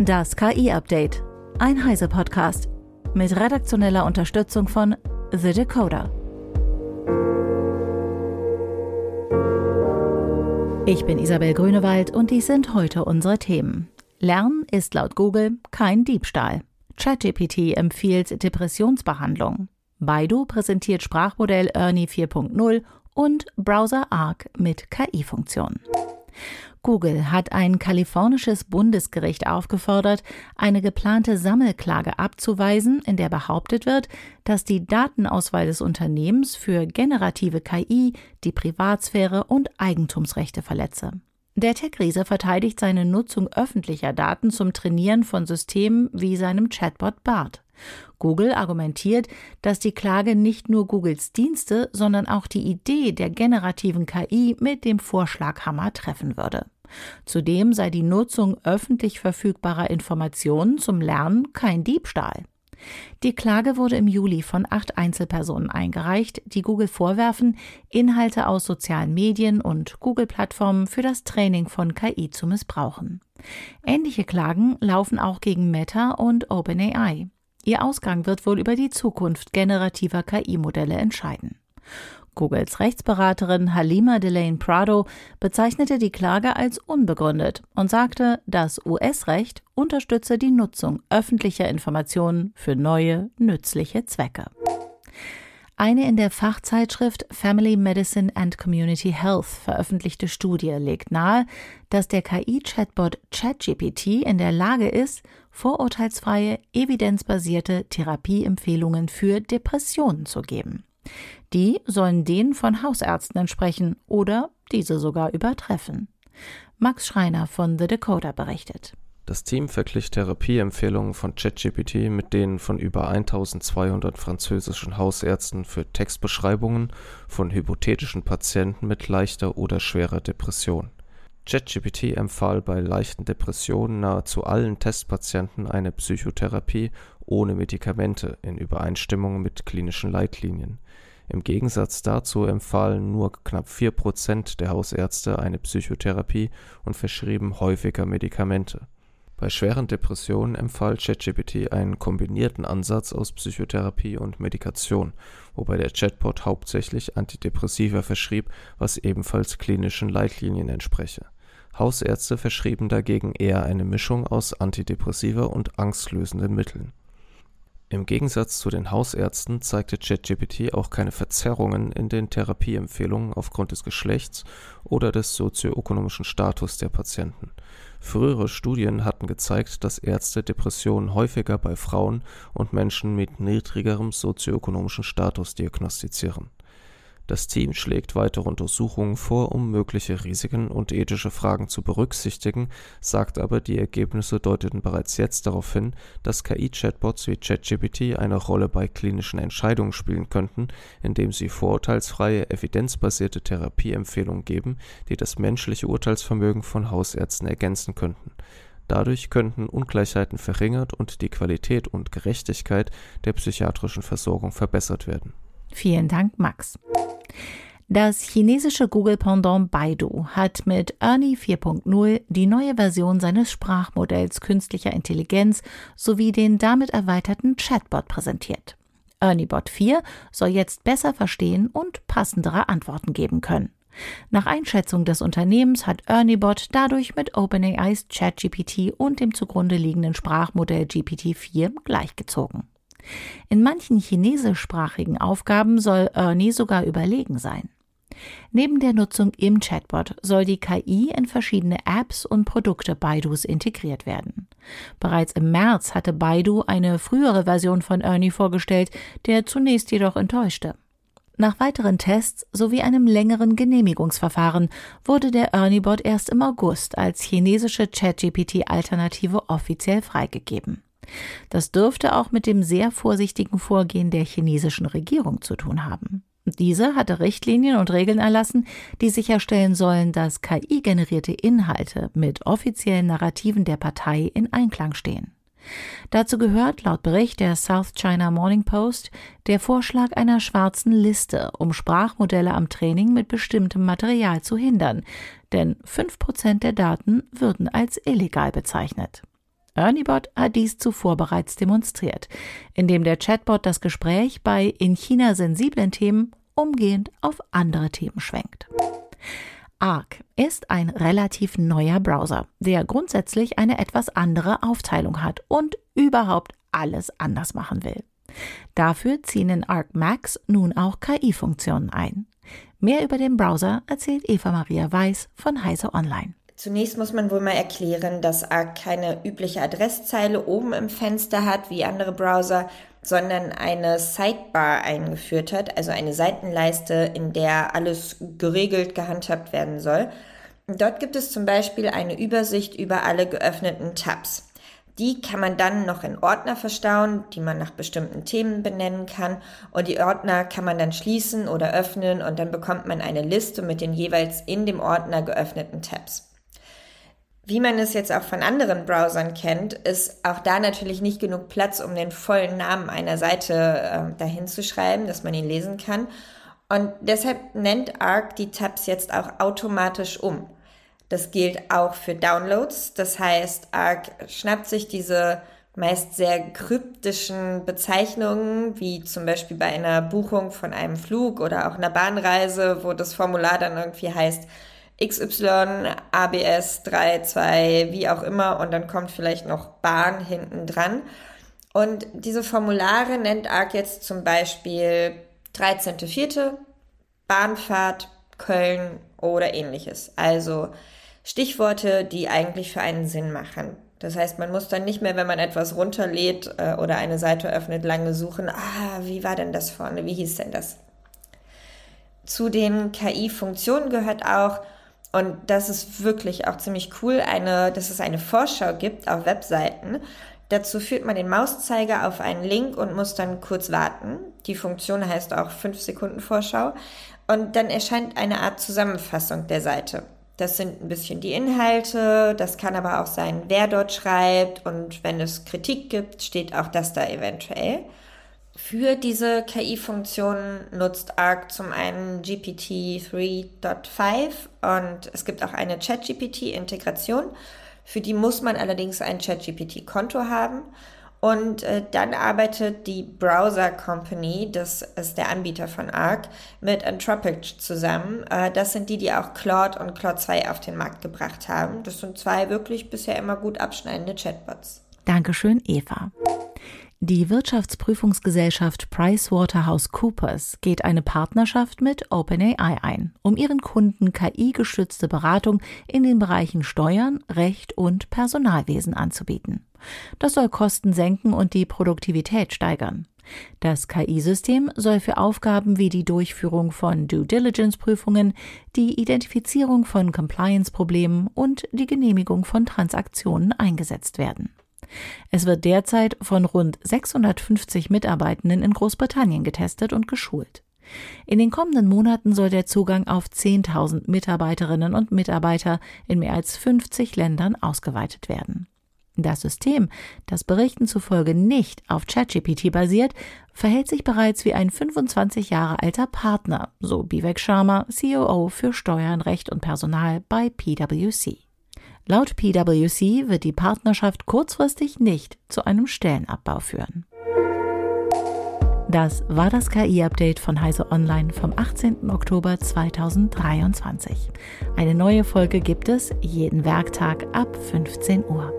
Das KI-Update. Ein Heise-Podcast. Mit redaktioneller Unterstützung von The Decoder. Ich bin Isabel Grünewald und dies sind heute unsere Themen. Lernen ist laut Google kein Diebstahl. ChatGPT empfiehlt Depressionsbehandlung. Baidu präsentiert Sprachmodell Ernie 4.0 und Browser Arc mit KI-Funktion. Google hat ein kalifornisches Bundesgericht aufgefordert, eine geplante Sammelklage abzuweisen, in der behauptet wird, dass die Datenauswahl des Unternehmens für generative KI die Privatsphäre und Eigentumsrechte verletze. Der Tech-Riese verteidigt seine Nutzung öffentlicher Daten zum Trainieren von Systemen wie seinem Chatbot BART. Google argumentiert, dass die Klage nicht nur Googles Dienste, sondern auch die Idee der generativen KI mit dem Vorschlaghammer treffen würde. Zudem sei die Nutzung öffentlich verfügbarer Informationen zum Lernen kein Diebstahl. Die Klage wurde im Juli von acht Einzelpersonen eingereicht, die Google vorwerfen, Inhalte aus sozialen Medien und Google-Plattformen für das Training von KI zu missbrauchen. Ähnliche Klagen laufen auch gegen Meta und OpenAI. Ihr Ausgang wird wohl über die Zukunft generativer KI-Modelle entscheiden. Googles Rechtsberaterin Halima Delane Prado bezeichnete die Klage als unbegründet und sagte, das US-Recht unterstütze die Nutzung öffentlicher Informationen für neue, nützliche Zwecke. Eine in der Fachzeitschrift Family Medicine and Community Health veröffentlichte Studie legt nahe, dass der KI-Chatbot ChatGPT in der Lage ist, vorurteilsfreie, evidenzbasierte Therapieempfehlungen für Depressionen zu geben. Die sollen denen von Hausärzten entsprechen oder diese sogar übertreffen. Max Schreiner von The Decoder berichtet. Das Team verglich Therapieempfehlungen von ChatGPT mit denen von über 1200 französischen Hausärzten für Textbeschreibungen von hypothetischen Patienten mit leichter oder schwerer Depression. ChatGPT empfahl bei leichten Depressionen nahezu allen Testpatienten eine Psychotherapie ohne Medikamente in Übereinstimmung mit klinischen Leitlinien. Im Gegensatz dazu empfahlen nur knapp vier Prozent der Hausärzte eine Psychotherapie und verschrieben häufiger Medikamente. Bei schweren Depressionen empfahl ChatGPT einen kombinierten Ansatz aus Psychotherapie und Medikation, wobei der Chatbot hauptsächlich Antidepressiva verschrieb, was ebenfalls klinischen Leitlinien entspreche. Hausärzte verschrieben dagegen eher eine Mischung aus Antidepressiva und angstlösenden Mitteln im Gegensatz zu den Hausärzten zeigte ChatGPT auch keine Verzerrungen in den Therapieempfehlungen aufgrund des Geschlechts oder des sozioökonomischen Status der Patienten. Frühere Studien hatten gezeigt, dass Ärzte Depressionen häufiger bei Frauen und Menschen mit niedrigerem sozioökonomischen Status diagnostizieren das Team schlägt weitere Untersuchungen vor, um mögliche Risiken und ethische Fragen zu berücksichtigen, sagt aber, die Ergebnisse deuteten bereits jetzt darauf hin, dass KI-Chatbots wie ChatGPT eine Rolle bei klinischen Entscheidungen spielen könnten, indem sie vorurteilsfreie, evidenzbasierte Therapieempfehlungen geben, die das menschliche Urteilsvermögen von Hausärzten ergänzen könnten. Dadurch könnten Ungleichheiten verringert und die Qualität und Gerechtigkeit der psychiatrischen Versorgung verbessert werden. Vielen Dank, Max. Das chinesische Google-Pendant Baidu hat mit Ernie 4.0 die neue Version seines Sprachmodells künstlicher Intelligenz sowie den damit erweiterten Chatbot präsentiert. ErnieBot 4 soll jetzt besser verstehen und passendere Antworten geben können. Nach Einschätzung des Unternehmens hat ErnieBot dadurch mit OpenAIs ChatGPT und dem zugrunde liegenden Sprachmodell GPT-4 gleichgezogen. In manchen chinesischsprachigen Aufgaben soll Ernie sogar überlegen sein. Neben der Nutzung im Chatbot soll die KI in verschiedene Apps und Produkte Baidus integriert werden. Bereits im März hatte Baidu eine frühere Version von Ernie vorgestellt, der zunächst jedoch enttäuschte. Nach weiteren Tests sowie einem längeren Genehmigungsverfahren wurde der Ernie-Bot erst im August als chinesische ChatGPT-Alternative offiziell freigegeben. Das dürfte auch mit dem sehr vorsichtigen Vorgehen der chinesischen Regierung zu tun haben. Diese hatte Richtlinien und Regeln erlassen, die sicherstellen sollen, dass KI-generierte Inhalte mit offiziellen Narrativen der Partei in Einklang stehen. Dazu gehört laut Bericht der South China Morning Post der Vorschlag einer schwarzen Liste, um Sprachmodelle am Training mit bestimmtem Material zu hindern, denn fünf Prozent der Daten würden als illegal bezeichnet. ErnieBot hat dies zuvor bereits demonstriert, indem der Chatbot das Gespräch bei in China sensiblen Themen umgehend auf andere Themen schwenkt. Arc ist ein relativ neuer Browser, der grundsätzlich eine etwas andere Aufteilung hat und überhaupt alles anders machen will. Dafür ziehen in Arc Max nun auch KI-Funktionen ein. Mehr über den Browser erzählt Eva Maria Weiß von Heise Online. Zunächst muss man wohl mal erklären, dass Arc keine übliche Adresszeile oben im Fenster hat wie andere Browser, sondern eine Sidebar eingeführt hat, also eine Seitenleiste, in der alles geregelt gehandhabt werden soll. Dort gibt es zum Beispiel eine Übersicht über alle geöffneten Tabs. Die kann man dann noch in Ordner verstauen, die man nach bestimmten Themen benennen kann. Und die Ordner kann man dann schließen oder öffnen und dann bekommt man eine Liste mit den jeweils in dem Ordner geöffneten Tabs. Wie man es jetzt auch von anderen Browsern kennt, ist auch da natürlich nicht genug Platz, um den vollen Namen einer Seite äh, dahin zu schreiben, dass man ihn lesen kann. Und deshalb nennt Arc die Tabs jetzt auch automatisch um. Das gilt auch für Downloads. Das heißt, Arc schnappt sich diese meist sehr kryptischen Bezeichnungen, wie zum Beispiel bei einer Buchung von einem Flug oder auch einer Bahnreise, wo das Formular dann irgendwie heißt, XY, ABS 3, 2, wie auch immer und dann kommt vielleicht noch Bahn hinten dran. Und diese Formulare nennt ARC jetzt zum Beispiel 13.04. Bahnfahrt Köln oder ähnliches. Also Stichworte, die eigentlich für einen Sinn machen. Das heißt, man muss dann nicht mehr, wenn man etwas runterlädt äh, oder eine Seite öffnet, lange suchen, ah, wie war denn das vorne, wie hieß denn das? Zu den KI-Funktionen gehört auch, und das ist wirklich auch ziemlich cool, eine, dass es eine Vorschau gibt auf Webseiten. Dazu führt man den Mauszeiger auf einen Link und muss dann kurz warten. Die Funktion heißt auch 5 Sekunden Vorschau. Und dann erscheint eine Art Zusammenfassung der Seite. Das sind ein bisschen die Inhalte, das kann aber auch sein, wer dort schreibt und wenn es Kritik gibt, steht auch das da eventuell. Für diese KI-Funktionen nutzt Arc zum einen GPT 3.5 und es gibt auch eine ChatGPT-Integration. Für die muss man allerdings ein ChatGPT-Konto haben. Und äh, dann arbeitet die Browser Company, das ist der Anbieter von Arc, mit Anthropic zusammen. Äh, das sind die, die auch Claude und Claude 2 auf den Markt gebracht haben. Das sind zwei wirklich bisher immer gut abschneidende Chatbots. Dankeschön, Eva. Die Wirtschaftsprüfungsgesellschaft PricewaterhouseCoopers geht eine Partnerschaft mit OpenAI ein, um ihren Kunden KI-gestützte Beratung in den Bereichen Steuern, Recht und Personalwesen anzubieten. Das soll Kosten senken und die Produktivität steigern. Das KI-System soll für Aufgaben wie die Durchführung von Due Diligence-Prüfungen, die Identifizierung von Compliance-Problemen und die Genehmigung von Transaktionen eingesetzt werden. Es wird derzeit von rund 650 Mitarbeitenden in Großbritannien getestet und geschult. In den kommenden Monaten soll der Zugang auf 10.000 Mitarbeiterinnen und Mitarbeiter in mehr als 50 Ländern ausgeweitet werden. Das System, das Berichten zufolge nicht auf ChatGPT basiert, verhält sich bereits wie ein 25 Jahre alter Partner, so Bivek Sharma, COO für Steuern, Recht und Personal bei PwC. Laut PwC wird die Partnerschaft kurzfristig nicht zu einem Stellenabbau führen. Das war das KI-Update von Heise Online vom 18. Oktober 2023. Eine neue Folge gibt es jeden Werktag ab 15 Uhr.